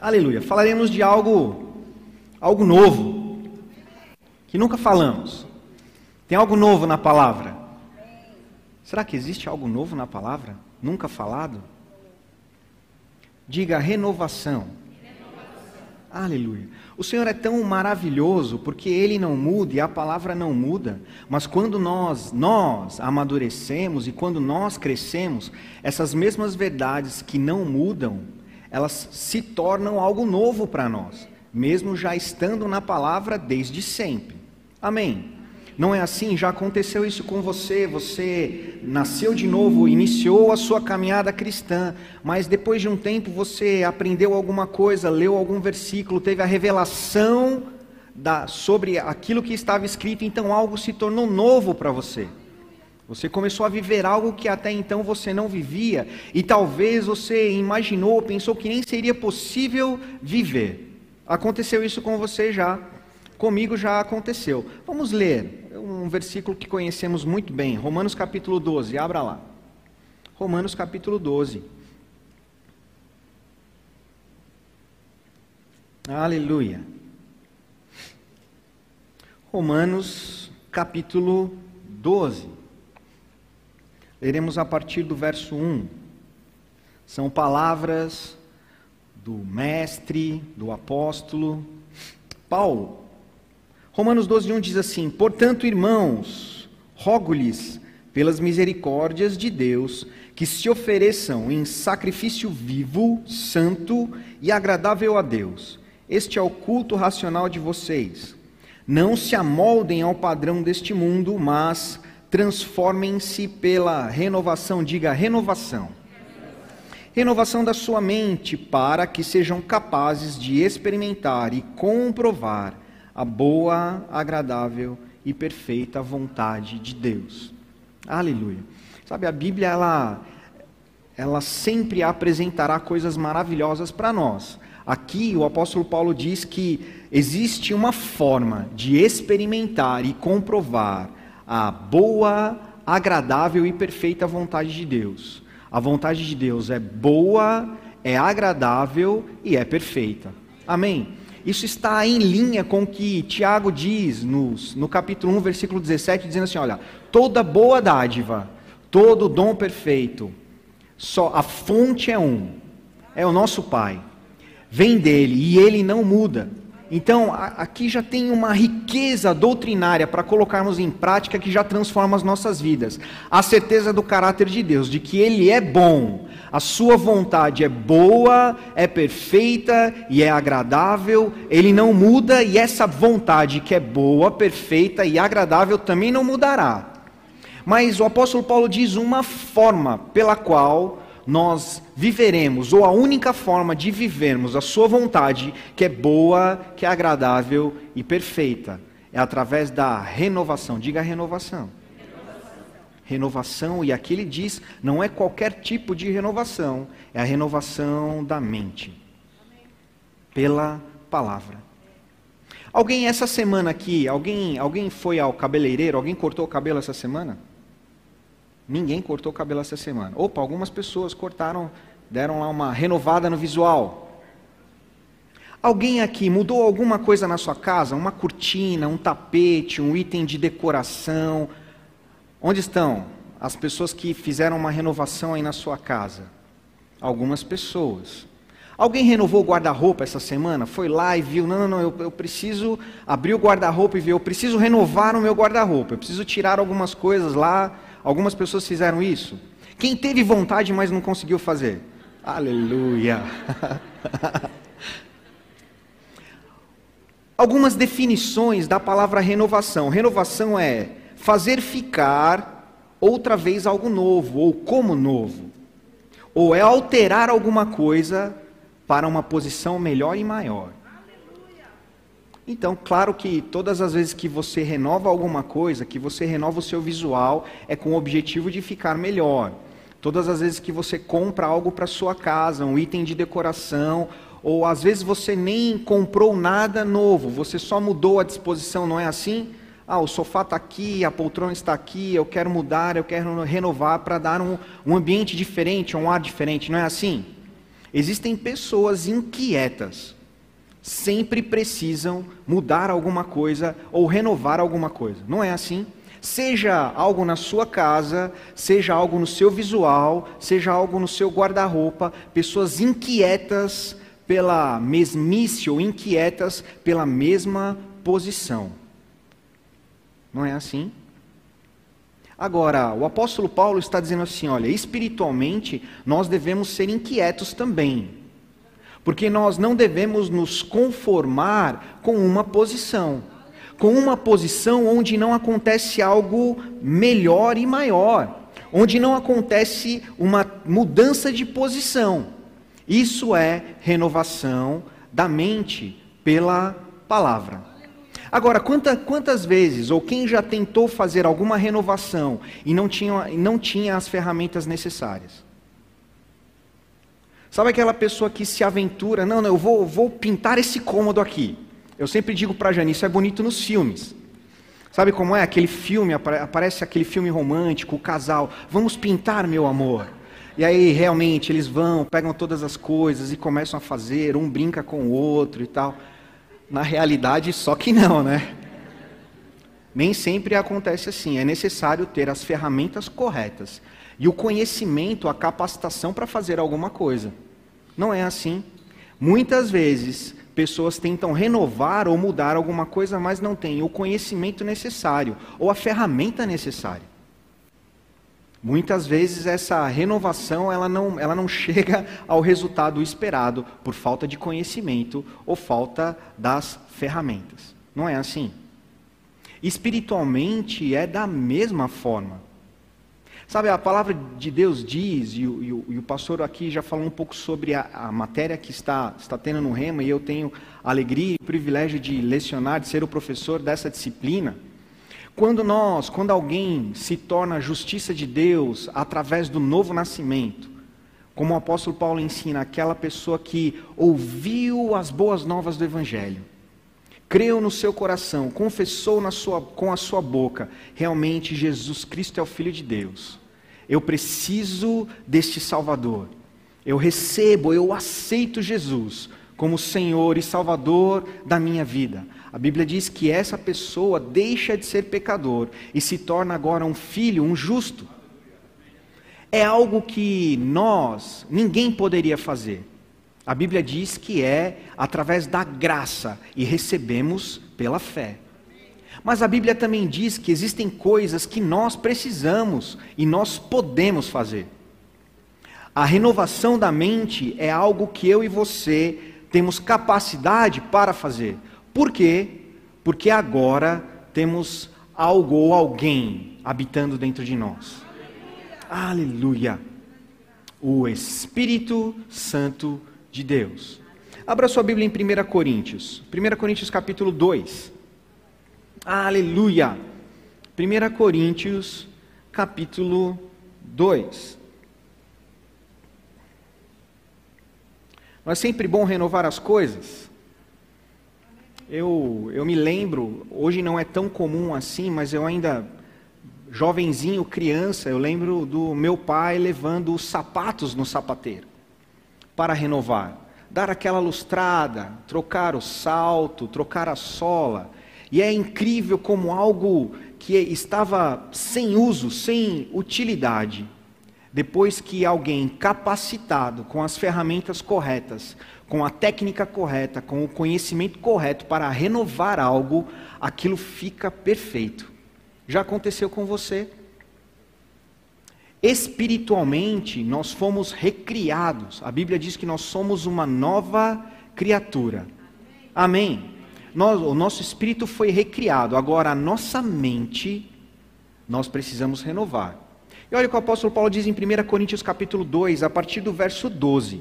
Aleluia. Falaremos de algo algo novo que nunca falamos. Tem algo novo na palavra. Será que existe algo novo na palavra? Nunca falado? Diga renovação. Aleluia. O Senhor é tão maravilhoso porque Ele não muda e a palavra não muda. Mas quando nós, nós amadurecemos e quando nós crescemos, essas mesmas verdades que não mudam, elas se tornam algo novo para nós, mesmo já estando na palavra desde sempre. Amém. Não é assim? Já aconteceu isso com você. Você nasceu de novo, iniciou a sua caminhada cristã, mas depois de um tempo você aprendeu alguma coisa, leu algum versículo, teve a revelação da, sobre aquilo que estava escrito, então algo se tornou novo para você. Você começou a viver algo que até então você não vivia, e talvez você imaginou, pensou que nem seria possível viver. Aconteceu isso com você já. Comigo já aconteceu. Vamos ler um versículo que conhecemos muito bem, Romanos capítulo 12, abra lá. Romanos capítulo 12. Aleluia. Romanos capítulo 12. Leremos a partir do verso 1. São palavras do mestre, do apóstolo Paulo. Romanos 12, 1 diz assim: Portanto, irmãos, rogo-lhes, pelas misericórdias de Deus, que se ofereçam em sacrifício vivo, santo e agradável a Deus. Este é o culto racional de vocês. Não se amoldem ao padrão deste mundo, mas transformem-se pela renovação, diga renovação. Renovação da sua mente, para que sejam capazes de experimentar e comprovar a boa, agradável e perfeita vontade de Deus. Aleluia. Sabe, a Bíblia ela ela sempre apresentará coisas maravilhosas para nós. Aqui o apóstolo Paulo diz que existe uma forma de experimentar e comprovar a boa, agradável e perfeita vontade de Deus. A vontade de Deus é boa, é agradável e é perfeita. Amém? Isso está em linha com o que Tiago diz nos, no capítulo 1, versículo 17, dizendo assim: olha, toda boa dádiva, todo dom perfeito, só a fonte é um, é o nosso Pai. Vem dele e ele não muda. Então, aqui já tem uma riqueza doutrinária para colocarmos em prática que já transforma as nossas vidas. A certeza do caráter de Deus, de que Ele é bom, a Sua vontade é boa, é perfeita e é agradável, Ele não muda e essa vontade que é boa, perfeita e agradável também não mudará. Mas o apóstolo Paulo diz uma forma pela qual nós viveremos, ou a única forma de vivermos a Sua vontade, que é boa, que é agradável e perfeita, é através da renovação. Diga renovação. Renovação, e aqui ele diz, não é qualquer tipo de renovação, é a renovação da mente, pela palavra. Alguém essa semana aqui, alguém, alguém foi ao cabeleireiro, alguém cortou o cabelo essa semana? Ninguém cortou o cabelo essa semana. Opa, algumas pessoas cortaram, deram lá uma renovada no visual. Alguém aqui mudou alguma coisa na sua casa? Uma cortina, um tapete, um item de decoração? Onde estão as pessoas que fizeram uma renovação aí na sua casa? Algumas pessoas. Alguém renovou o guarda-roupa essa semana? Foi lá e viu, não, não, não, eu, eu preciso abrir o guarda-roupa e ver, eu preciso renovar o meu guarda-roupa, eu preciso tirar algumas coisas lá Algumas pessoas fizeram isso. Quem teve vontade, mas não conseguiu fazer? Aleluia! Algumas definições da palavra renovação. Renovação é fazer ficar outra vez algo novo, ou como novo. Ou é alterar alguma coisa para uma posição melhor e maior. Então, claro que todas as vezes que você renova alguma coisa, que você renova o seu visual, é com o objetivo de ficar melhor. Todas as vezes que você compra algo para sua casa, um item de decoração, ou às vezes você nem comprou nada novo, você só mudou a disposição, não é assim? Ah, o sofá está aqui, a poltrona está aqui, eu quero mudar, eu quero renovar para dar um, um ambiente diferente, um ar diferente, não é assim? Existem pessoas inquietas, sempre precisam mudar alguma coisa ou renovar alguma coisa. Não é assim? Seja algo na sua casa, seja algo no seu visual, seja algo no seu guarda-roupa, pessoas inquietas pela mesmice ou inquietas pela mesma posição. Não é assim? Agora, o apóstolo Paulo está dizendo assim: olha, espiritualmente nós devemos ser inquietos também, porque nós não devemos nos conformar com uma posição, com uma posição onde não acontece algo melhor e maior, onde não acontece uma mudança de posição. Isso é renovação da mente pela palavra. Agora, quanta, quantas vezes, ou quem já tentou fazer alguma renovação e não tinha, não tinha as ferramentas necessárias? Sabe aquela pessoa que se aventura, não, não, eu vou, vou pintar esse cômodo aqui. Eu sempre digo para a Jane, isso é bonito nos filmes. Sabe como é? Aquele filme, aparece aquele filme romântico, o casal, vamos pintar, meu amor. E aí, realmente, eles vão, pegam todas as coisas e começam a fazer, um brinca com o outro e tal. Na realidade, só que não, né? Nem sempre acontece assim. É necessário ter as ferramentas corretas e o conhecimento, a capacitação para fazer alguma coisa. Não é assim. Muitas vezes, pessoas tentam renovar ou mudar alguma coisa, mas não têm o conhecimento necessário ou a ferramenta necessária. Muitas vezes essa renovação ela não, ela não chega ao resultado esperado por falta de conhecimento ou falta das ferramentas. Não é assim? Espiritualmente é da mesma forma. Sabe, a palavra de Deus diz, e o, e o, e o pastor aqui já falou um pouco sobre a, a, matéria que está, está tendo no Rema, e eu tenho a alegria e o privilégio de lecionar, de ser o professor dessa disciplina. Quando nós, quando alguém se torna justiça de Deus através do novo nascimento, como o apóstolo Paulo ensina, aquela pessoa que ouviu as boas novas do Evangelho, creu no seu coração, confessou na sua, com a sua boca, realmente Jesus Cristo é o Filho de Deus. Eu preciso deste Salvador. Eu recebo, eu aceito Jesus como Senhor e Salvador da minha vida. A Bíblia diz que essa pessoa deixa de ser pecador e se torna agora um filho, um justo. É algo que nós, ninguém poderia fazer. A Bíblia diz que é através da graça e recebemos pela fé. Mas a Bíblia também diz que existem coisas que nós precisamos e nós podemos fazer. A renovação da mente é algo que eu e você temos capacidade para fazer. Por quê? Porque agora temos algo ou alguém habitando dentro de nós. Aleluia! O Espírito Santo de Deus. Abra sua Bíblia em 1 Coríntios. 1 Coríntios capítulo 2. Aleluia! 1 Coríntios capítulo 2. Não é sempre bom renovar as coisas? Eu, eu me lembro, hoje não é tão comum assim, mas eu ainda, jovenzinho, criança, eu lembro do meu pai levando os sapatos no sapateiro para renovar. Dar aquela lustrada, trocar o salto, trocar a sola. E é incrível como algo que estava sem uso, sem utilidade, depois que alguém capacitado com as ferramentas corretas com a técnica correta, com o conhecimento correto para renovar algo, aquilo fica perfeito. Já aconteceu com você? Espiritualmente, nós fomos recriados. A Bíblia diz que nós somos uma nova criatura. Amém? Nós, o nosso espírito foi recriado. Agora, a nossa mente, nós precisamos renovar. E olha o que o apóstolo Paulo diz em 1 Coríntios capítulo 2, a partir do verso 12.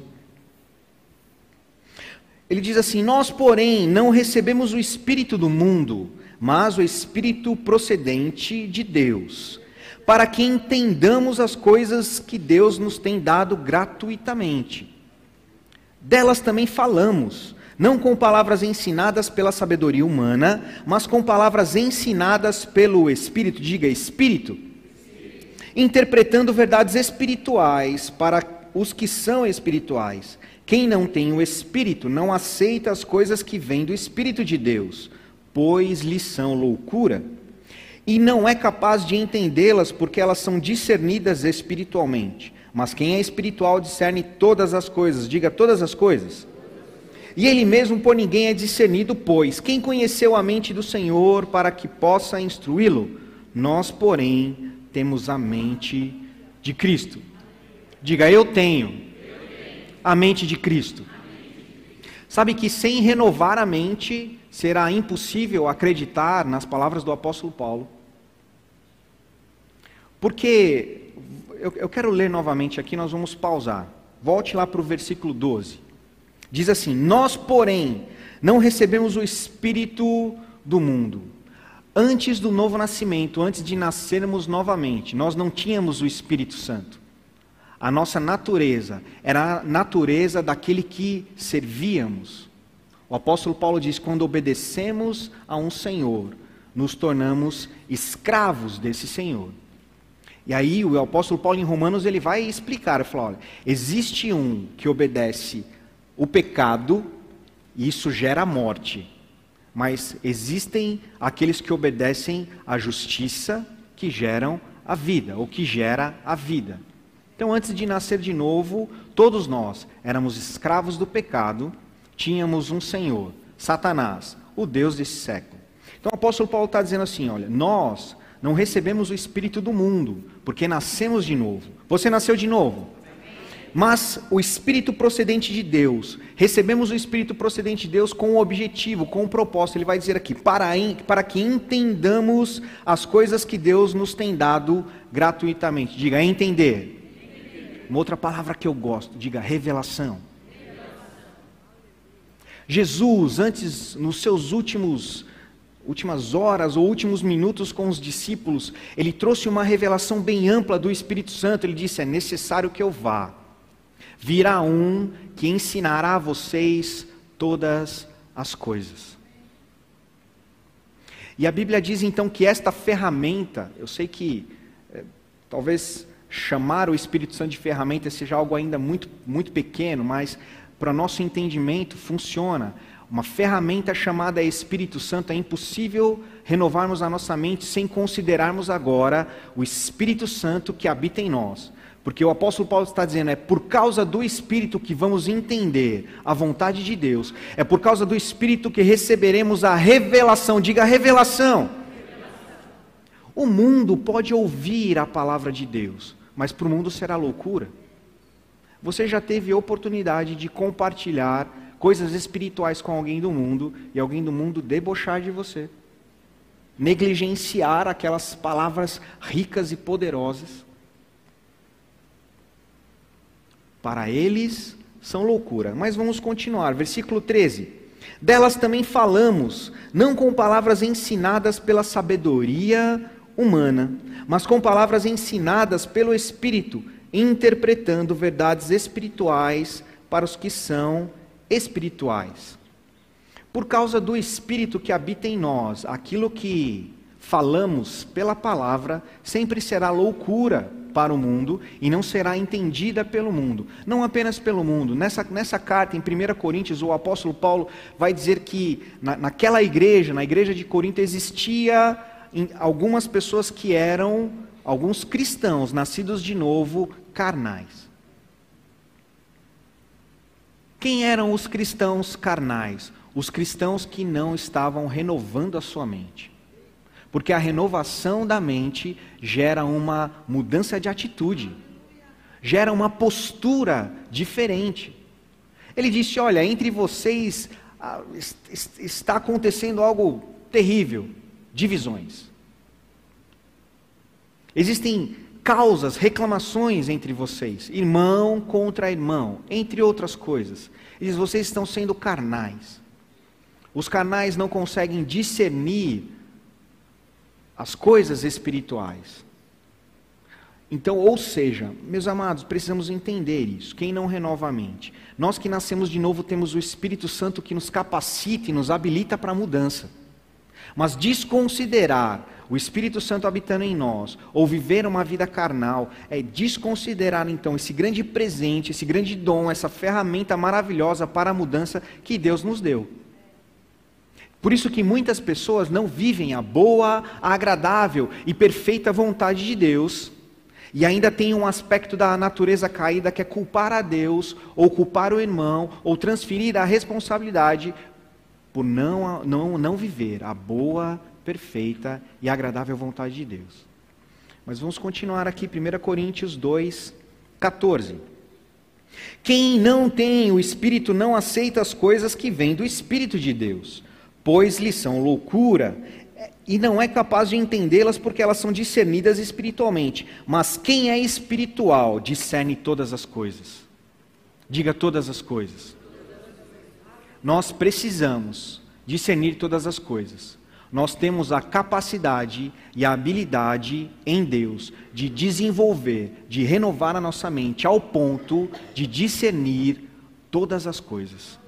Ele diz assim: Nós, porém, não recebemos o espírito do mundo, mas o espírito procedente de Deus, para que entendamos as coisas que Deus nos tem dado gratuitamente. Delas também falamos, não com palavras ensinadas pela sabedoria humana, mas com palavras ensinadas pelo Espírito, diga Espírito, interpretando verdades espirituais para os que são espirituais Quem não tem o Espírito não aceita as coisas que vêm do Espírito de Deus, pois lhes são loucura. E não é capaz de entendê-las porque elas são discernidas espiritualmente. Mas quem é espiritual discerne todas as coisas, diga todas as coisas. E ele mesmo por ninguém é discernido, pois quem conheceu a mente do Senhor para que possa instruí-lo? Nós, porém, temos a mente de Cristo. Diga, eu tenho a mente de Cristo. Sabe que sem renovar a mente será impossível acreditar nas palavras do apóstolo Paulo. Porque, eu, eu quero ler novamente aqui, nós vamos pausar. Volte lá para o versículo 12. Diz assim: Nós, porém, não recebemos o Espírito do mundo. Antes do novo nascimento, antes de nascermos novamente, nós não tínhamos o Espírito Santo. A nossa natureza era a natureza daquele que servíamos. O apóstolo Paulo diz: quando obedecemos a um Senhor, nos tornamos escravos desse Senhor. E aí o apóstolo Paulo em Romanos ele vai explicar, ele fala, olha, existe um que obedece o pecado e isso gera morte. Mas existem aqueles que obedecem à justiça que geram a vida, ou que gera a vida. Então, antes de nascer de novo, todos nós éramos escravos do pecado, tínhamos um Senhor, Satanás, o Deus desse século. Então, o apóstolo Paulo está dizendo assim: olha, nós não recebemos o Espírito do mundo, porque nascemos de novo. Você nasceu de novo? Mas o Espírito procedente de Deus, recebemos o Espírito procedente de Deus com um objetivo, com um propósito. Ele vai dizer aqui: para, para que entendamos as coisas que Deus nos tem dado gratuitamente. Diga, entender. Uma outra palavra que eu gosto, diga revelação. Jesus, antes, nos seus últimos últimas horas ou últimos minutos com os discípulos, ele trouxe uma revelação bem ampla do Espírito Santo. Ele disse: É necessário que eu vá. Virá um que ensinará a vocês todas as coisas. E a Bíblia diz então que esta ferramenta, eu sei que é, talvez chamar o Espírito Santo de ferramenta seja algo ainda muito, muito pequeno, mas para nosso entendimento funciona. Uma ferramenta chamada Espírito Santo é impossível renovarmos a nossa mente sem considerarmos agora o Espírito Santo que habita em nós. Porque o apóstolo Paulo está dizendo, é por causa do Espírito que vamos entender a vontade de Deus, é por causa do Espírito que receberemos a revelação, diga revelação. O mundo pode ouvir a palavra de Deus, mas para o mundo será loucura. Você já teve oportunidade de compartilhar coisas espirituais com alguém do mundo e alguém do mundo debochar de você, negligenciar aquelas palavras ricas e poderosas. Para eles são loucura. Mas vamos continuar. Versículo 13. Delas também falamos, não com palavras ensinadas pela sabedoria humana, mas com palavras ensinadas pelo Espírito, interpretando verdades espirituais para os que são espirituais. Por causa do Espírito que habita em nós, aquilo que falamos pela palavra sempre será loucura para o mundo e não será entendida pelo mundo. Não apenas pelo mundo. Nessa, nessa carta, em 1 Coríntios, o apóstolo Paulo vai dizer que na, naquela igreja, na igreja de Corinto, existia algumas pessoas que eram, alguns cristãos, nascidos de novo, carnais. Quem eram os cristãos carnais? Os cristãos que não estavam renovando a sua mente. Porque a renovação da mente gera uma mudança de atitude, gera uma postura diferente. Ele disse: Olha, entre vocês ah, está acontecendo algo terrível divisões. Existem causas, reclamações entre vocês, irmão contra irmão, entre outras coisas. Diz: vocês estão sendo carnais. Os carnais não conseguem discernir as coisas espirituais. Então, ou seja, meus amados, precisamos entender isso. Quem não renova a mente? Nós que nascemos de novo temos o Espírito Santo que nos capacita e nos habilita para a mudança. Mas desconsiderar o Espírito Santo habitando em nós, ou viver uma vida carnal, é desconsiderar então esse grande presente, esse grande dom, essa ferramenta maravilhosa para a mudança que Deus nos deu. Por isso que muitas pessoas não vivem a boa, a agradável e perfeita vontade de Deus, e ainda tem um aspecto da natureza caída que é culpar a Deus, ou culpar o irmão, ou transferir a responsabilidade por não, não, não viver a boa, perfeita e agradável vontade de Deus. Mas vamos continuar aqui, 1 Coríntios 2, 14. Quem não tem o Espírito não aceita as coisas que vêm do Espírito de Deus, pois lhes são loucura, e não é capaz de entendê-las porque elas são discernidas espiritualmente. Mas quem é espiritual discerne todas as coisas. Diga todas as coisas. Nós precisamos discernir todas as coisas. Nós temos a capacidade e a habilidade em Deus de desenvolver, de renovar a nossa mente ao ponto de discernir todas as coisas.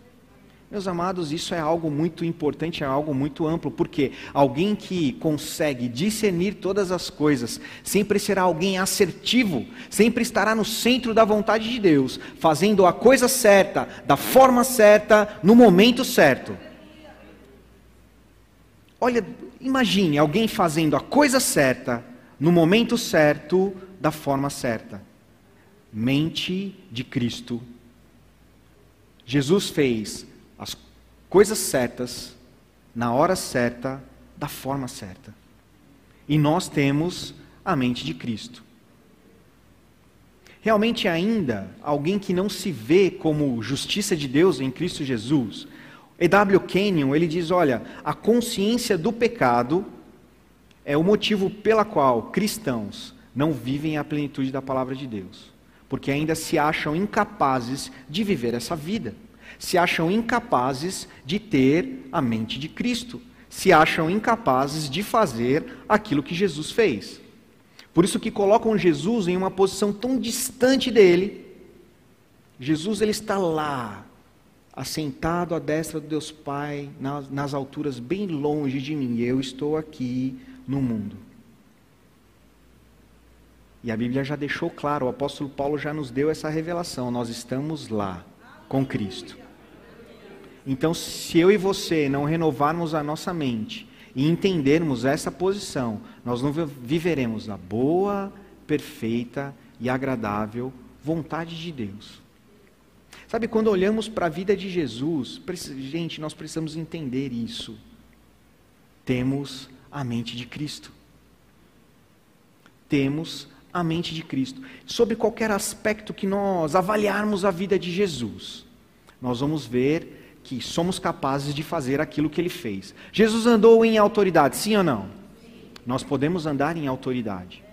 Meus amados, isso é algo muito importante, é algo muito amplo, porque alguém que consegue discernir todas as coisas, sempre será alguém assertivo, sempre estará no centro da vontade de Deus, fazendo a coisa certa, da forma certa, no momento certo. Olha, imagine alguém fazendo a coisa certa, no momento certo, da forma certa. Mente de Cristo. Jesus fez as coisas certas, na hora certa, da forma certa. E nós temos a mente de Cristo. Realmente, ainda, alguém que não se vê como justiça de Deus em Cristo Jesus, E.W. Kenyon, ele diz: olha, a consciência do pecado é o motivo pela qual cristãos não vivem a plenitude da palavra de Deus, porque ainda se acham incapazes de viver essa vida se acham incapazes de ter a mente de Cristo, se acham incapazes de fazer aquilo que Jesus fez. Por isso que colocam Jesus em uma posição tão distante dele. Jesus ele está lá, assentado à destra do Deus Pai, nas, nas alturas bem longe de mim. Eu estou aqui no mundo. E a Bíblia já deixou claro, o apóstolo Paulo já nos deu essa revelação. Nós estamos lá com Cristo. Então, se eu e você não renovarmos a nossa mente e entendermos essa posição, nós não viveremos a boa, perfeita e agradável vontade de Deus. Sabe, quando olhamos para a vida de Jesus, gente, nós precisamos entender isso. Temos a mente de Cristo. Temos a mente de Cristo. Sobre qualquer aspecto que nós avaliarmos a vida de Jesus, nós vamos ver que somos capazes de fazer aquilo que ele fez. Jesus andou em autoridade, sim ou não? Nós podemos andar em autoridade.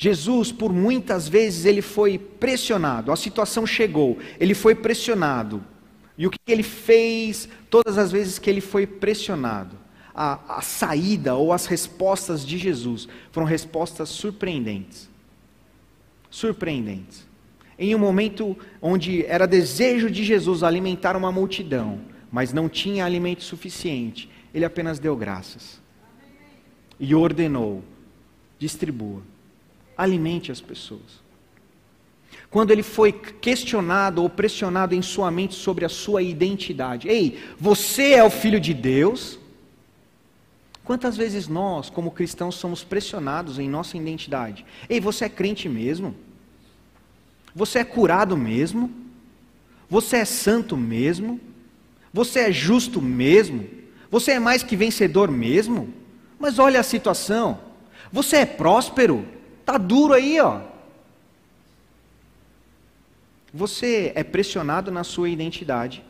Jesus, por muitas vezes, ele foi pressionado, a situação chegou, ele foi pressionado. E o que ele fez todas as vezes que ele foi pressionado? A, a saída ou as respostas de Jesus foram respostas surpreendentes. Surpreendentes em um momento onde era desejo de Jesus alimentar uma multidão, mas não tinha alimento suficiente, ele apenas deu graças e ordenou: distribua, alimente as pessoas. Quando ele foi questionado ou pressionado em sua mente sobre a sua identidade, ei, você é o filho de Deus? Quantas vezes nós, como cristãos, somos pressionados em nossa identidade? Ei, você é crente mesmo? Você é curado mesmo? Você é santo mesmo? Você é justo mesmo? Você é mais que vencedor mesmo? Mas olha a situação. Você é próspero? Tá duro aí, ó. Você é pressionado na sua identidade,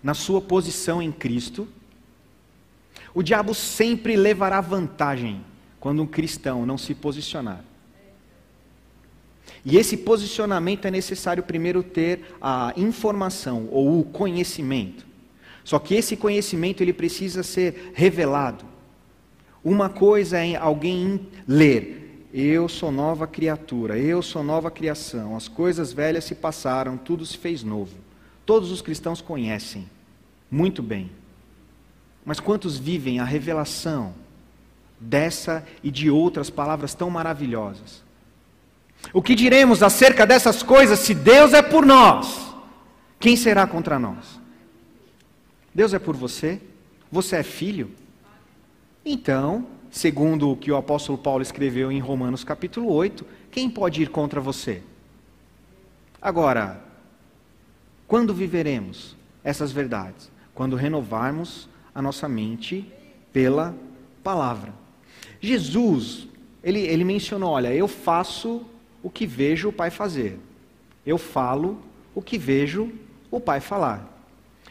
na sua posição em Cristo. O diabo sempre levará vantagem quando um cristão não se posicionar. E esse posicionamento é necessário primeiro ter a informação ou o conhecimento. Só que esse conhecimento ele precisa ser revelado. Uma coisa é alguém ler: Eu sou nova criatura, eu sou nova criação, as coisas velhas se passaram, tudo se fez novo. Todos os cristãos conhecem muito bem. Mas quantos vivem a revelação, dessa e de outras palavras tão maravilhosas. O que diremos acerca dessas coisas se Deus é por nós? Quem será contra nós? Deus é por você? Você é filho? Então, segundo o que o apóstolo Paulo escreveu em Romanos capítulo 8, quem pode ir contra você? Agora, quando viveremos essas verdades? Quando renovarmos a nossa mente pela palavra. Jesus, ele, ele mencionou: olha, eu faço o que vejo o Pai fazer, eu falo o que vejo o Pai falar.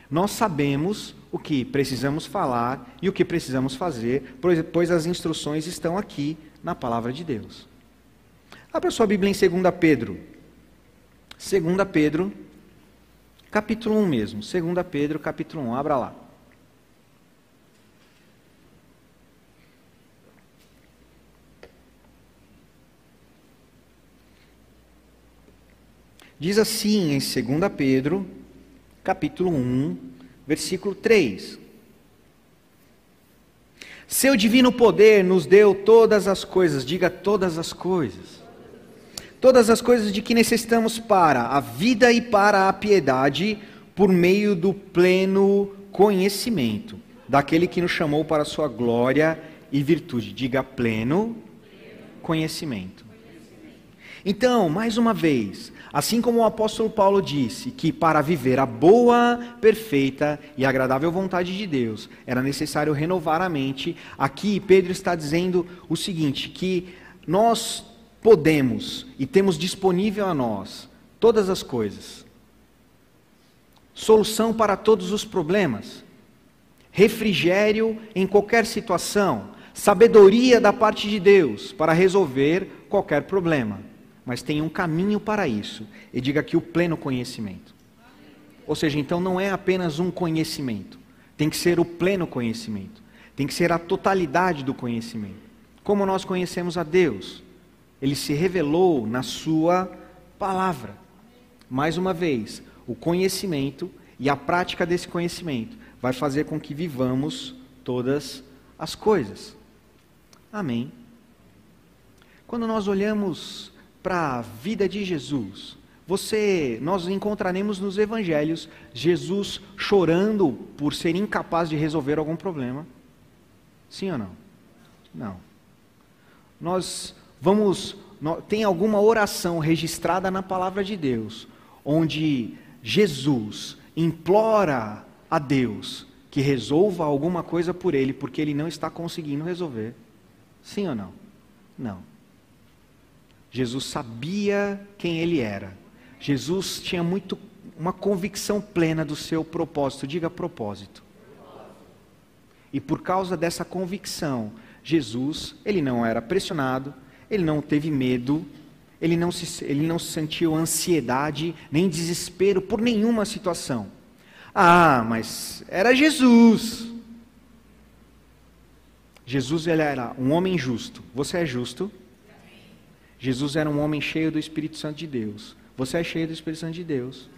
Nós sabemos o que precisamos falar e o que precisamos fazer, pois as instruções estão aqui na palavra de Deus. Abra sua Bíblia em 2 Pedro. 2 Pedro, capítulo 1 mesmo. 2 Pedro, capítulo 1. Abra lá. Diz assim em 2 Pedro, capítulo 1, versículo 3. Seu divino poder nos deu todas as coisas, diga todas as coisas. Todas as coisas de que necessitamos para a vida e para a piedade, por meio do pleno conhecimento daquele que nos chamou para a sua glória e virtude. Diga pleno conhecimento. Então, mais uma vez, Assim como o apóstolo Paulo disse que para viver a boa, perfeita e agradável vontade de Deus era necessário renovar a mente, aqui Pedro está dizendo o seguinte: que nós podemos e temos disponível a nós todas as coisas, solução para todos os problemas, refrigério em qualquer situação, sabedoria da parte de Deus para resolver qualquer problema mas tem um caminho para isso. E diga aqui o pleno conhecimento. Ou seja, então não é apenas um conhecimento, tem que ser o pleno conhecimento, tem que ser a totalidade do conhecimento. Como nós conhecemos a Deus? Ele se revelou na Sua palavra. Mais uma vez, o conhecimento e a prática desse conhecimento vai fazer com que vivamos todas as coisas. Amém. Quando nós olhamos para a vida de Jesus, você, nós encontraremos nos evangelhos Jesus chorando por ser incapaz de resolver algum problema. Sim ou não? Não. Nós vamos tem alguma oração registrada na palavra de Deus, onde Jesus implora a Deus que resolva alguma coisa por ele, porque ele não está conseguindo resolver? Sim ou não? Não. Jesus sabia quem ele era. Jesus tinha muito uma convicção plena do seu propósito. Diga propósito. E por causa dessa convicção, Jesus, ele não era pressionado, ele não teve medo, ele não, se, ele não sentiu ansiedade nem desespero por nenhuma situação. Ah, mas era Jesus. Jesus ele era um homem justo. Você é justo? Jesus era um homem cheio do Espírito Santo de Deus. Você é cheio do Espírito Santo de Deus.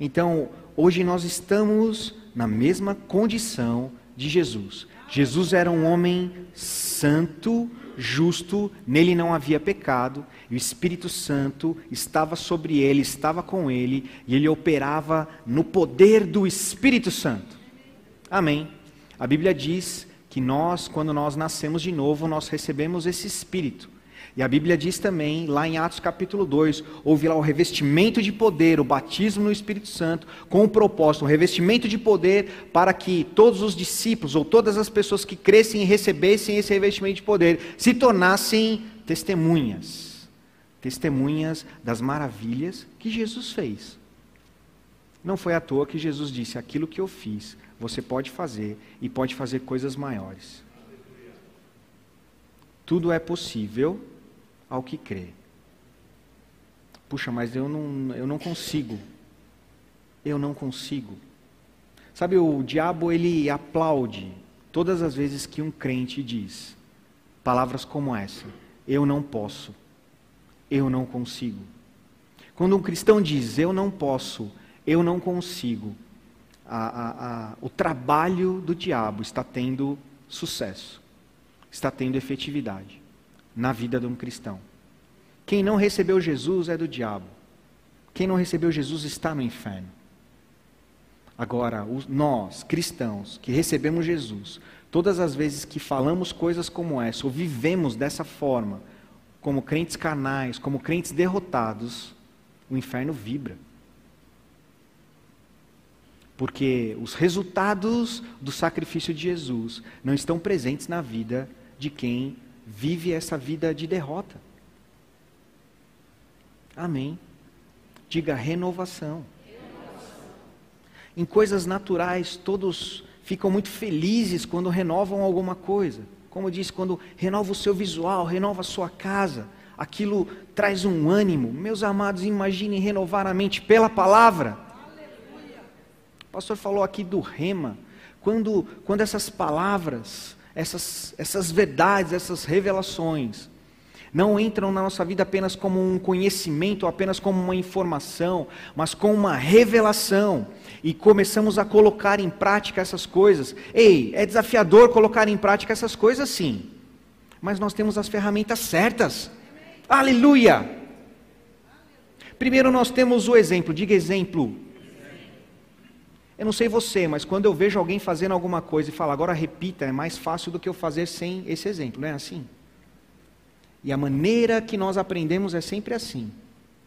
Então, hoje nós estamos na mesma condição de Jesus. Jesus era um homem santo, justo, nele não havia pecado, e o Espírito Santo estava sobre ele, estava com ele, e ele operava no poder do Espírito Santo. Amém. A Bíblia diz que nós, quando nós nascemos de novo, nós recebemos esse Espírito. E a Bíblia diz também, lá em Atos capítulo 2, houve lá o revestimento de poder, o batismo no Espírito Santo, com o propósito, um revestimento de poder para que todos os discípulos ou todas as pessoas que crescem e recebessem esse revestimento de poder se tornassem testemunhas. Testemunhas das maravilhas que Jesus fez. Não foi à toa que Jesus disse: aquilo que eu fiz, você pode fazer e pode fazer coisas maiores. Tudo é possível ao que crê. Puxa, mas eu não, eu não consigo. Eu não consigo. Sabe, o diabo ele aplaude todas as vezes que um crente diz palavras como essa: Eu não posso. Eu não consigo. Quando um cristão diz eu não posso, eu não consigo, a, a, a, o trabalho do diabo está tendo sucesso. está tendo efetividade na vida de um cristão. Quem não recebeu Jesus é do diabo. Quem não recebeu Jesus está no inferno. Agora, nós, cristãos, que recebemos Jesus, todas as vezes que falamos coisas como essa, ou vivemos dessa forma, como crentes carnais, como crentes derrotados, o inferno vibra. Porque os resultados do sacrifício de Jesus não estão presentes na vida de quem vive essa vida de derrota. Amém. Diga renovação. Em coisas naturais, todos ficam muito felizes quando renovam alguma coisa. Como disse, quando renova o seu visual, renova a sua casa, aquilo traz um ânimo. Meus amados, imaginem renovar a mente pela palavra. O pastor falou aqui do rema. Quando, quando essas palavras, essas, essas verdades, essas revelações, não entram na nossa vida apenas como um conhecimento, apenas como uma informação, mas com uma revelação. E começamos a colocar em prática essas coisas. Ei, é desafiador colocar em prática essas coisas, sim. Mas nós temos as ferramentas certas. Aleluia! Primeiro nós temos o exemplo, diga exemplo. Eu não sei você, mas quando eu vejo alguém fazendo alguma coisa e falo, agora repita, é mais fácil do que eu fazer sem esse exemplo, não é assim? E a maneira que nós aprendemos é sempre assim.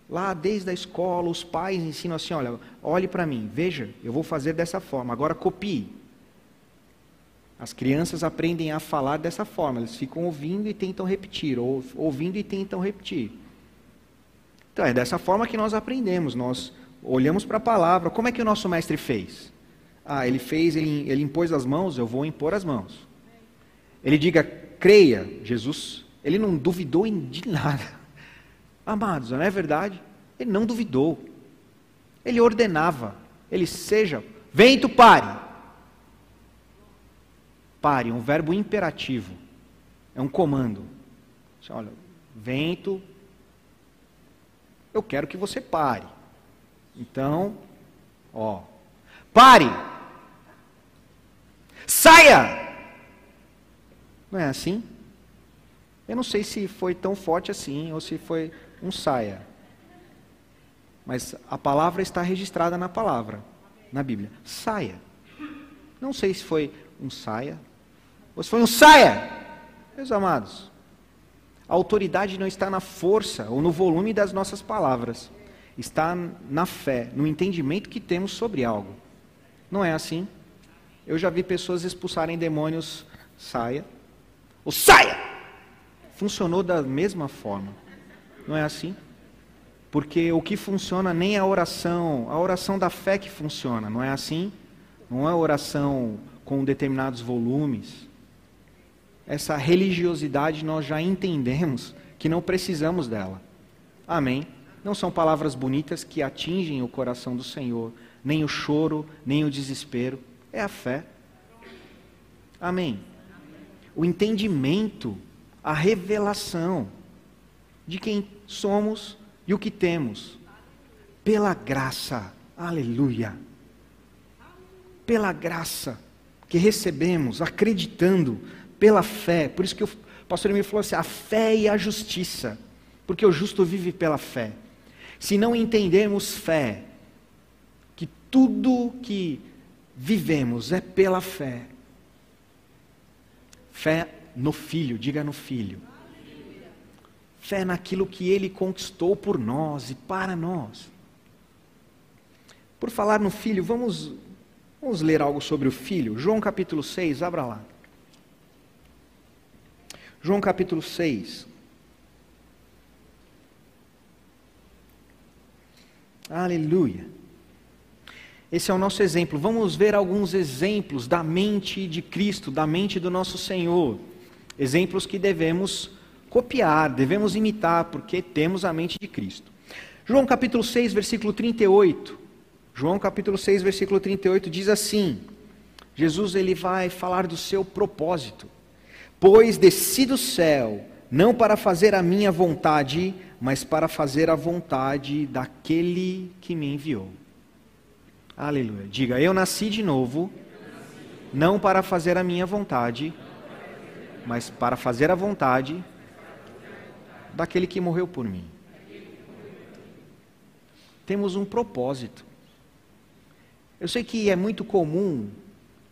Lá desde a escola, os pais ensinam assim: olha, olhe para mim, veja, eu vou fazer dessa forma, agora copie. As crianças aprendem a falar dessa forma, eles ficam ouvindo e tentam repetir, ou ouvindo e tentam repetir. Então é dessa forma que nós aprendemos, nós olhamos para a palavra. Como é que o nosso mestre fez? Ah, ele fez, ele, ele impôs as mãos, eu vou impor as mãos. Ele diga, creia, Jesus ele não duvidou de nada. Amados, não é verdade? Ele não duvidou. Ele ordenava. Ele seja, vento pare. Pare, um verbo imperativo. É um comando. Olha, vento, eu quero que você pare. Então, ó, pare. Saia. Não é assim? Eu não sei se foi tão forte assim ou se foi um saia. Mas a palavra está registrada na palavra, na Bíblia. Saia. Não sei se foi um saia ou se foi um saia. Meus amados, a autoridade não está na força ou no volume das nossas palavras. Está na fé, no entendimento que temos sobre algo. Não é assim? Eu já vi pessoas expulsarem demônios, saia, ou saia! funcionou da mesma forma. Não é assim? Porque o que funciona nem é a oração, a oração da fé que funciona, não é assim? Não é oração com determinados volumes. Essa religiosidade nós já entendemos que não precisamos dela. Amém? Não são palavras bonitas que atingem o coração do Senhor, nem o choro, nem o desespero. É a fé. Amém? O entendimento a revelação de quem somos e o que temos. Pela graça, aleluia. Pela graça que recebemos, acreditando, pela fé. Por isso que o pastor me falou assim: a fé e a justiça. Porque o justo vive pela fé. Se não entendermos fé, que tudo que vivemos é pela fé. Fé no Filho, diga no Filho. Fé naquilo que Ele conquistou por nós e para nós. Por falar no Filho, vamos, vamos ler algo sobre o Filho. João capítulo 6, abra lá. João capítulo 6. Aleluia. Esse é o nosso exemplo. Vamos ver alguns exemplos da mente de Cristo, da mente do nosso Senhor. Exemplos que devemos copiar, devemos imitar, porque temos a mente de Cristo. João capítulo 6, versículo 38. João capítulo 6, versículo 38 diz assim: Jesus ele vai falar do seu propósito. Pois desci do céu, não para fazer a minha vontade, mas para fazer a vontade daquele que me enviou. Aleluia. Diga, eu nasci de novo, não para fazer a minha vontade, mas para fazer a vontade daquele que morreu por mim. Temos um propósito. Eu sei que é muito comum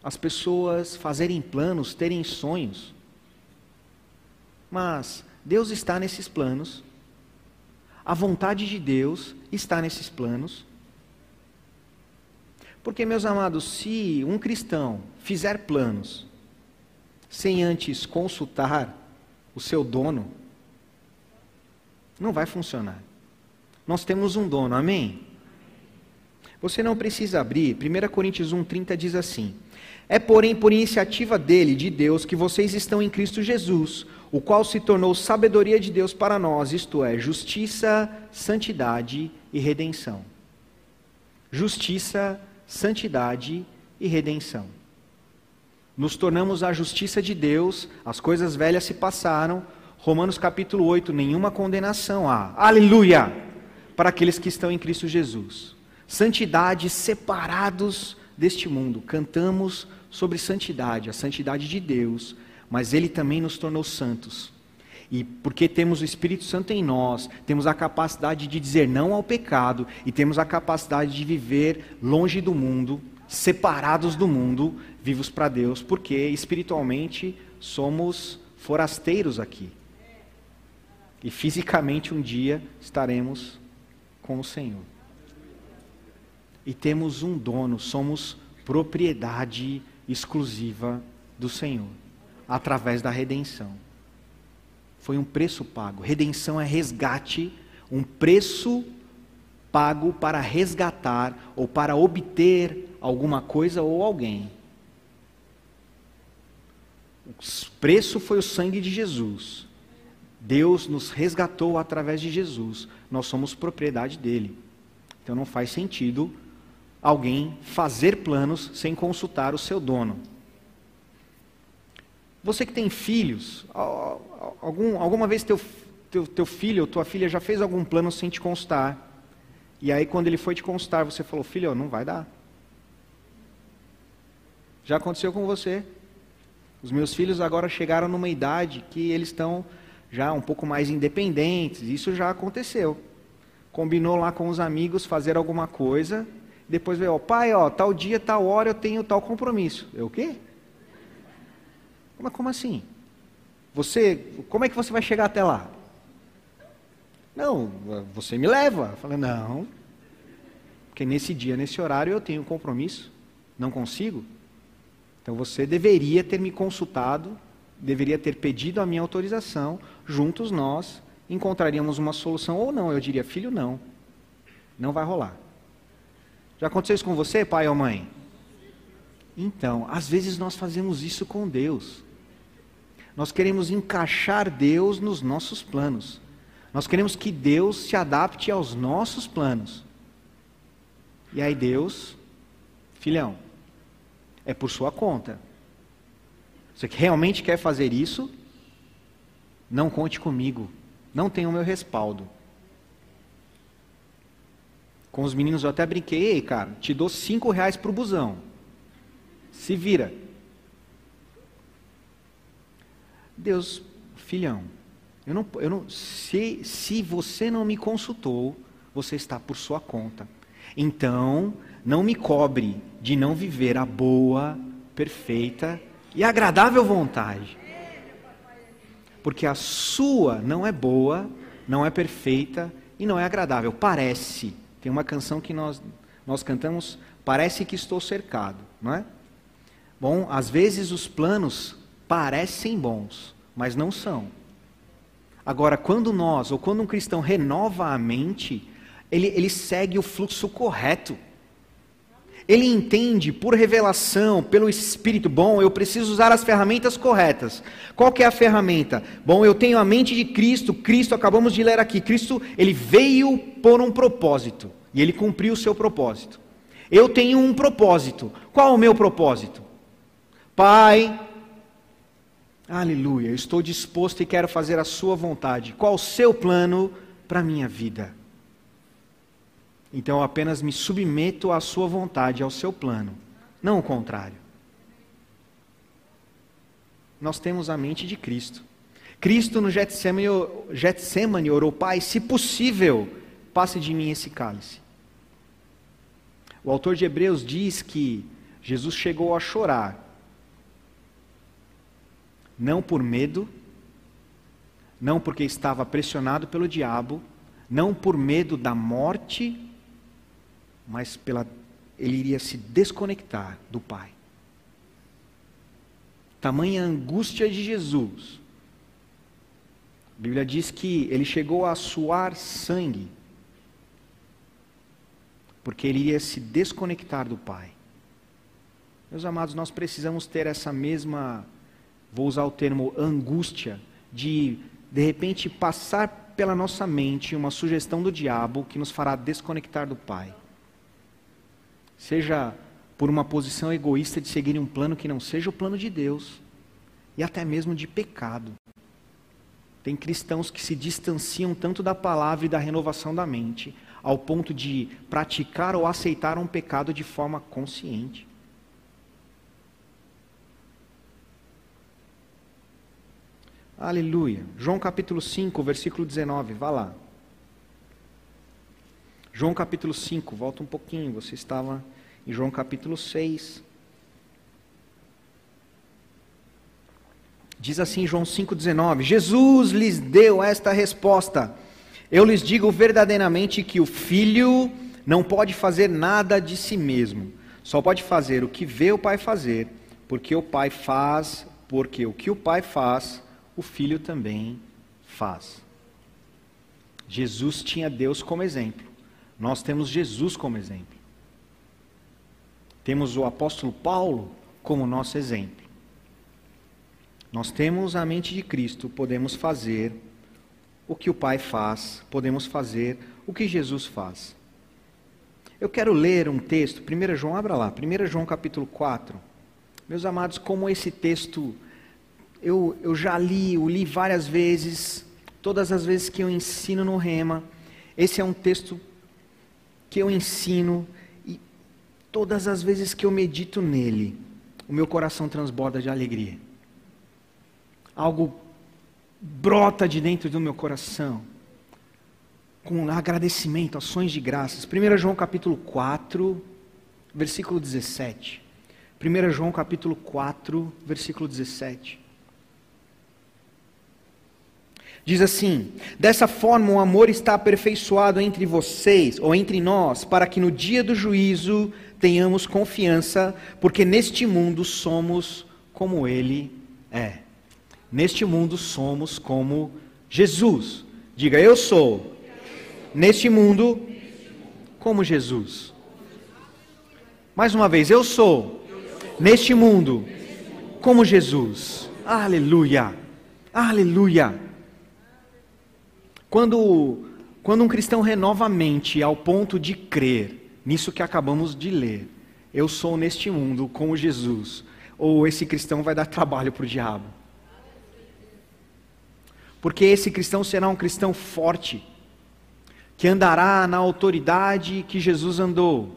as pessoas fazerem planos, terem sonhos, mas Deus está nesses planos, a vontade de Deus está nesses planos. Porque, meus amados, se um cristão fizer planos sem antes consultar o seu dono, não vai funcionar. Nós temos um dono, amém? Você não precisa abrir. 1 Coríntios 1,30 diz assim: É, porém, por iniciativa dele, de Deus, que vocês estão em Cristo Jesus, o qual se tornou sabedoria de Deus para nós, isto é, justiça, santidade e redenção. Justiça, santidade e redenção. Nos tornamos a justiça de Deus, as coisas velhas se passaram. Romanos capítulo 8, nenhuma condenação há. Aleluia! Para aqueles que estão em Cristo Jesus. Santidade, separados deste mundo. Cantamos sobre santidade, a santidade de Deus, mas Ele também nos tornou santos. E porque temos o Espírito Santo em nós, temos a capacidade de dizer não ao pecado e temos a capacidade de viver longe do mundo, separados do mundo, vivos para Deus, porque espiritualmente somos forasteiros aqui. E fisicamente um dia estaremos com o Senhor. E temos um dono, somos propriedade exclusiva do Senhor, através da redenção. Foi um preço pago. Redenção é resgate, um preço pago para resgatar ou para obter alguma coisa ou alguém. O preço foi o sangue de Jesus. Deus nos resgatou através de Jesus. Nós somos propriedade dele. Então não faz sentido alguém fazer planos sem consultar o seu dono. Você que tem filhos, algum, alguma vez teu, teu, teu filho ou tua filha já fez algum plano sem te constar? E aí, quando ele foi te constar, você falou: Filho, não vai dar. Já aconteceu com você. Os meus filhos agora chegaram numa idade que eles estão já um pouco mais independentes. Isso já aconteceu. Combinou lá com os amigos fazer alguma coisa. Depois veio, ó, pai, ó, tal dia, tal hora eu tenho tal compromisso. Eu o quê? Mas como assim? Você, como é que você vai chegar até lá? Não, você me leva. Eu falei, não, porque nesse dia, nesse horário eu tenho um compromisso, não consigo. Então você deveria ter me consultado, deveria ter pedido a minha autorização, juntos nós encontraríamos uma solução ou não. Eu diria, filho, não, não vai rolar. Já aconteceu isso com você, pai ou mãe? Então, às vezes nós fazemos isso com Deus. Nós queremos encaixar Deus nos nossos planos. Nós queremos que Deus se adapte aos nossos planos. E aí Deus, filhão, é por sua conta. Você realmente quer fazer isso, não conte comigo. Não tem o meu respaldo. Com os meninos eu até brinquei, ei, cara, te dou cinco reais para o busão. Se vira. Deus, filhão, eu não, eu não, se, se você não me consultou, você está por sua conta. Então, não me cobre de não viver a boa, perfeita e agradável vontade. Porque a sua não é boa, não é perfeita e não é agradável. Parece. Tem uma canção que nós, nós cantamos, parece que estou cercado, não é? Bom, às vezes os planos parecem bons, mas não são. Agora, quando nós, ou quando um cristão renova a mente, ele, ele segue o fluxo correto. Ele entende por revelação, pelo Espírito, bom, eu preciso usar as ferramentas corretas. Qual que é a ferramenta? Bom, eu tenho a mente de Cristo, Cristo, acabamos de ler aqui, Cristo, ele veio por um propósito, e ele cumpriu o seu propósito. Eu tenho um propósito. Qual é o meu propósito? Pai, Aleluia, estou disposto e quero fazer a Sua vontade. Qual o seu plano para a minha vida? Então eu apenas me submeto à Sua vontade, ao seu plano, não o contrário. nós temos a mente de Cristo. Cristo no Getsemane, orou, Pai, se possível, passe de mim esse cálice. O autor de Hebreus diz que Jesus chegou a chorar, não por medo, não porque estava pressionado pelo diabo, não por medo da morte, mas pela ele iria se desconectar do Pai. Tamanha angústia de Jesus. A Bíblia diz que ele chegou a suar sangue, porque ele iria se desconectar do Pai. Meus amados, nós precisamos ter essa mesma, vou usar o termo angústia, de de repente passar pela nossa mente uma sugestão do diabo que nos fará desconectar do Pai. Seja por uma posição egoísta de seguir um plano que não seja o plano de Deus, e até mesmo de pecado. Tem cristãos que se distanciam tanto da palavra e da renovação da mente, ao ponto de praticar ou aceitar um pecado de forma consciente. Aleluia. João capítulo 5, versículo 19, vá lá. João capítulo 5, volta um pouquinho, você estava em João capítulo 6. Diz assim João 5,19: Jesus lhes deu esta resposta: Eu lhes digo verdadeiramente que o filho não pode fazer nada de si mesmo, só pode fazer o que vê o pai fazer, porque o pai faz, porque o que o pai faz, o filho também faz. Jesus tinha Deus como exemplo. Nós temos Jesus como exemplo. Temos o apóstolo Paulo como nosso exemplo. Nós temos a mente de Cristo, podemos fazer o que o Pai faz, podemos fazer o que Jesus faz. Eu quero ler um texto, 1 João, abra lá, 1 João capítulo 4. Meus amados, como esse texto eu, eu já li, o li várias vezes, todas as vezes que eu ensino no Rema. Esse é um texto que eu ensino e todas as vezes que eu medito nele, o meu coração transborda de alegria. Algo brota de dentro do meu coração, com agradecimento, ações de graças. 1 João capítulo 4, versículo 17. 1 João capítulo 4, versículo 17. Diz assim: Dessa forma o amor está aperfeiçoado entre vocês, ou entre nós, para que no dia do juízo tenhamos confiança, porque neste mundo somos como Ele é. Neste mundo somos como Jesus. Diga, eu sou. Neste mundo, como Jesus. Mais uma vez, eu sou. Neste mundo, como Jesus. Aleluia. Aleluia. Quando, quando um cristão renova a mente ao ponto de crer nisso que acabamos de ler, eu sou neste mundo como Jesus, ou esse cristão vai dar trabalho para o diabo. Porque esse cristão será um cristão forte, que andará na autoridade que Jesus andou,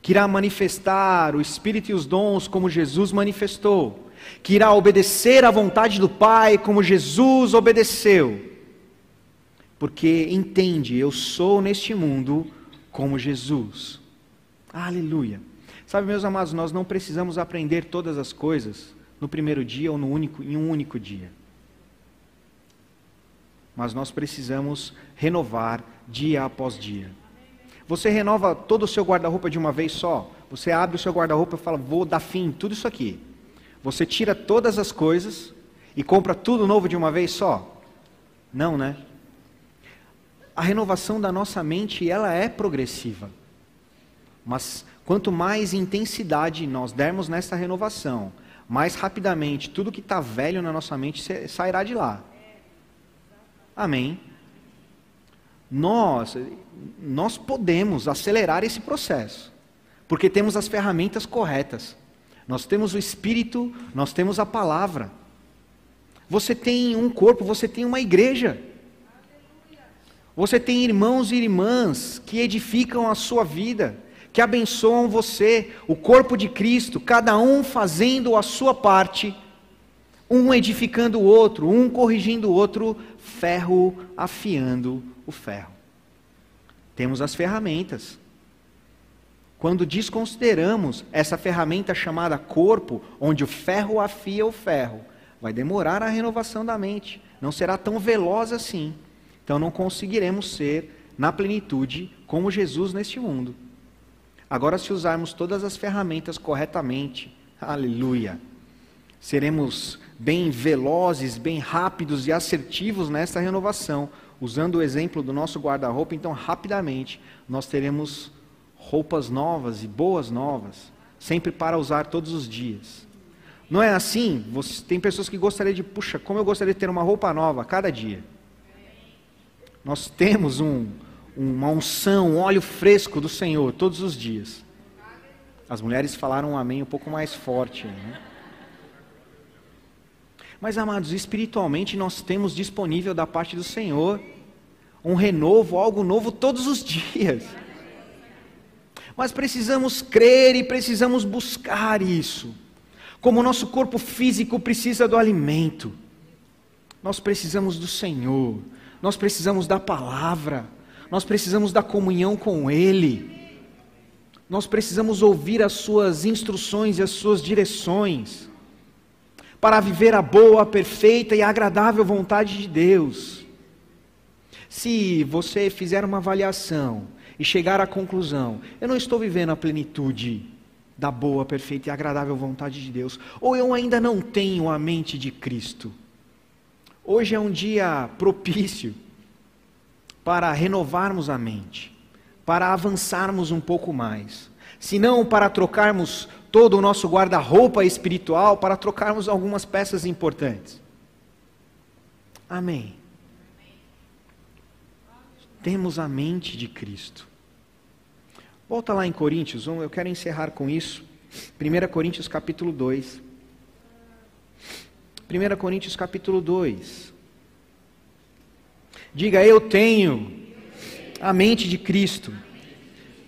que irá manifestar o Espírito e os dons como Jesus manifestou, que irá obedecer à vontade do Pai como Jesus obedeceu porque entende, eu sou neste mundo como Jesus. Aleluia. Sabe, meus amados, nós não precisamos aprender todas as coisas no primeiro dia ou no único, em um único dia. Mas nós precisamos renovar dia após dia. Você renova todo o seu guarda-roupa de uma vez só? Você abre o seu guarda-roupa e fala, vou dar fim tudo isso aqui. Você tira todas as coisas e compra tudo novo de uma vez só? Não, né? A renovação da nossa mente ela é progressiva. Mas quanto mais intensidade nós dermos nessa renovação, mais rapidamente tudo que está velho na nossa mente sairá de lá. Amém. Nós, nós podemos acelerar esse processo, porque temos as ferramentas corretas. Nós temos o Espírito, nós temos a palavra. Você tem um corpo, você tem uma igreja. Você tem irmãos e irmãs que edificam a sua vida, que abençoam você, o corpo de Cristo, cada um fazendo a sua parte, Um edificando o outro, um corrigindo o outro, ferro afiando o ferro. Temos as ferramentas. Quando desconsideramos essa ferramenta chamada corpo, onde o ferro afia o ferro, vai demorar a renovação da mente, não será tão veloz assim. Então não conseguiremos ser na plenitude como Jesus neste mundo. Agora, se usarmos todas as ferramentas corretamente, aleluia, seremos bem velozes, bem rápidos e assertivos nesta renovação. Usando o exemplo do nosso guarda-roupa, então rapidamente nós teremos roupas novas e boas novas, sempre para usar todos os dias. Não é assim? Você, tem pessoas que gostariam de, puxa, como eu gostaria de ter uma roupa nova cada dia. Nós temos um, uma unção, um óleo fresco do Senhor todos os dias. As mulheres falaram um amém um pouco mais forte. Né? Mas, amados, espiritualmente nós temos disponível da parte do Senhor um renovo, algo novo todos os dias. Mas precisamos crer e precisamos buscar isso. Como o nosso corpo físico precisa do alimento, nós precisamos do Senhor, nós precisamos da palavra, nós precisamos da comunhão com Ele, nós precisamos ouvir as Suas instruções e as Suas direções para viver a boa, perfeita e agradável vontade de Deus. Se você fizer uma avaliação e chegar à conclusão, eu não estou vivendo a plenitude da boa, perfeita e agradável vontade de Deus, ou eu ainda não tenho a mente de Cristo. Hoje é um dia propício para renovarmos a mente, para avançarmos um pouco mais, se não para trocarmos todo o nosso guarda-roupa espiritual para trocarmos algumas peças importantes. Amém. Temos a mente de Cristo. Volta lá em Coríntios, eu quero encerrar com isso. 1 Coríntios capítulo 2. 1 Coríntios capítulo 2. Diga, eu tenho a mente de Cristo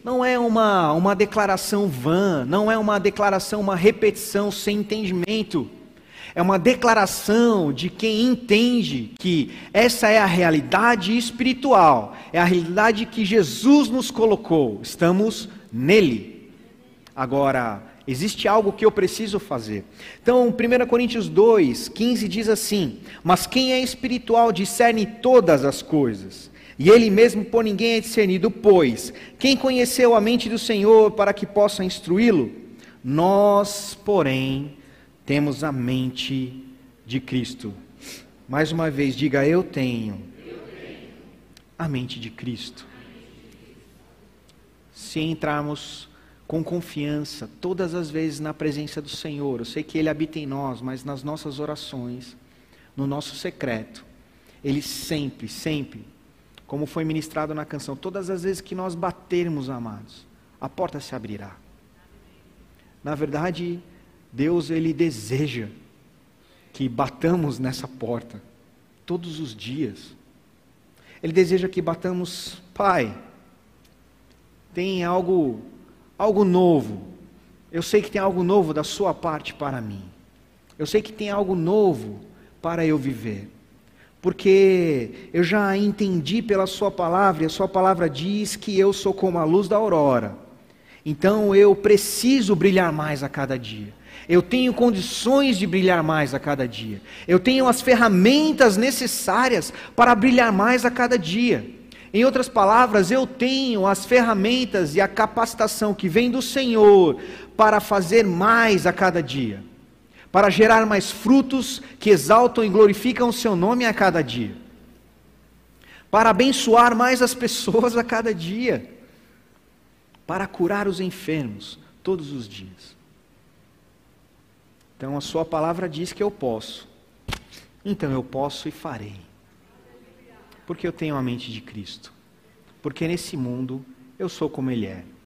não é uma, uma declaração vã, não é uma declaração, uma repetição sem entendimento. É uma declaração de quem entende que essa é a realidade espiritual, é a realidade que Jesus nos colocou, estamos nele. Agora, existe algo que eu preciso fazer. Então, 1 Coríntios 2, 15 diz assim: Mas quem é espiritual discerne todas as coisas e ele mesmo por ninguém é discernido, pois quem conheceu a mente do Senhor para que possa instruí-lo? Nós, porém, temos a mente de Cristo. Mais uma vez, diga: Eu tenho a mente de Cristo. Se entrarmos com confiança, todas as vezes na presença do Senhor, eu sei que Ele habita em nós, mas nas nossas orações, no nosso secreto, Ele sempre, sempre como foi ministrado na canção, todas as vezes que nós batermos, amados, a porta se abrirá. Na verdade, Deus ele deseja que batamos nessa porta todos os dias. Ele deseja que batamos, Pai, tem algo algo novo. Eu sei que tem algo novo da sua parte para mim. Eu sei que tem algo novo para eu viver porque eu já entendi pela Sua palavra, e a Sua palavra diz que eu sou como a luz da aurora. Então eu preciso brilhar mais a cada dia. Eu tenho condições de brilhar mais a cada dia. Eu tenho as ferramentas necessárias para brilhar mais a cada dia. Em outras palavras, eu tenho as ferramentas e a capacitação que vem do Senhor para fazer mais a cada dia para gerar mais frutos que exaltam e glorificam o seu nome a cada dia, para abençoar mais as pessoas a cada dia, para curar os enfermos todos os dias. Então a sua palavra diz que eu posso. Então eu posso e farei. Porque eu tenho a mente de Cristo. Porque nesse mundo eu sou como Ele é.